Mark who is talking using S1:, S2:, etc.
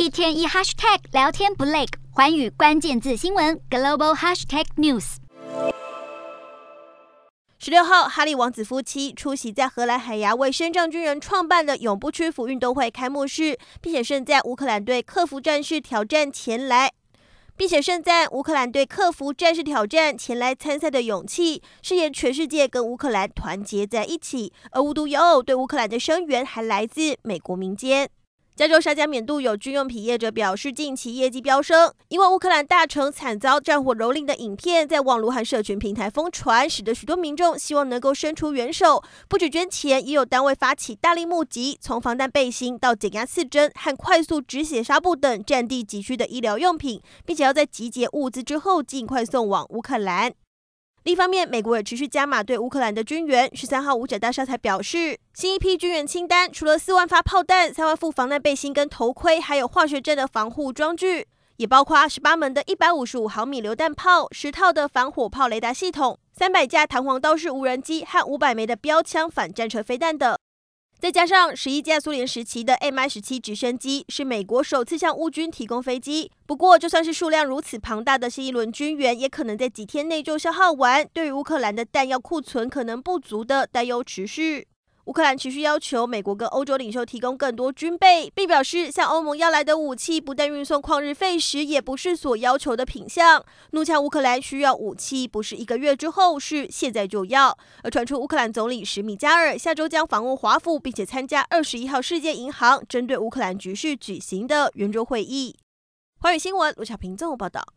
S1: 一天一 hashtag 聊天不累，寰宇关键字新闻 global hashtag news。
S2: 十六号，哈利王子夫妻出席在荷兰海牙为身障军人创办的永不屈服运动会开幕式，并且盛赞乌克兰队克服战事挑战前来，并且盛赞乌克兰队克服战事挑战前来参赛的勇气，誓言全世界跟乌克兰团结在一起。而无独有偶，对乌克兰的声援还来自美国民间。加州沙加缅度有军用品业者表示，近期业绩飙升，因为乌克兰大城惨遭战火蹂躏的影片在网络和社群平台疯传，使得许多民众希望能够伸出援手，不止捐钱，也有单位发起大力募集，从防弹背心到减压刺针和快速止血纱布等战地急需的医疗用品，并且要在集结物资之后尽快送往乌克兰。另一方面，美国也持续加码对乌克兰的军援。十三号，五角大厦才表示，新一批军援清单除了四万发炮弹、三万副防弹背心跟头盔，还有化学战的防护装具，也包括二十八门的一百五十五毫米榴弹炮、十套的反火炮雷达系统、三百架弹簧刀式无人机和五百枚的标枪反战车飞弹等。再加上十一架苏联时期的 Mi 十七直升机，是美国首次向乌军提供飞机。不过，就算是数量如此庞大的新一轮军援，也可能在几天内就消耗完。对于乌克兰的弹药库存可能不足的担忧持续。乌克兰持续要求美国跟欧洲领袖提供更多军备，并表示向欧盟要来的武器不但运送旷日费时，也不是所要求的品相。怒呛乌克兰需要武器，不是一个月之后，是现在就要。而传出乌克兰总理史米加尔下周将访问华府，并且参加二十一号世界银行针对乌克兰局势举行的圆桌会议。华语新闻，卢巧平综合报道。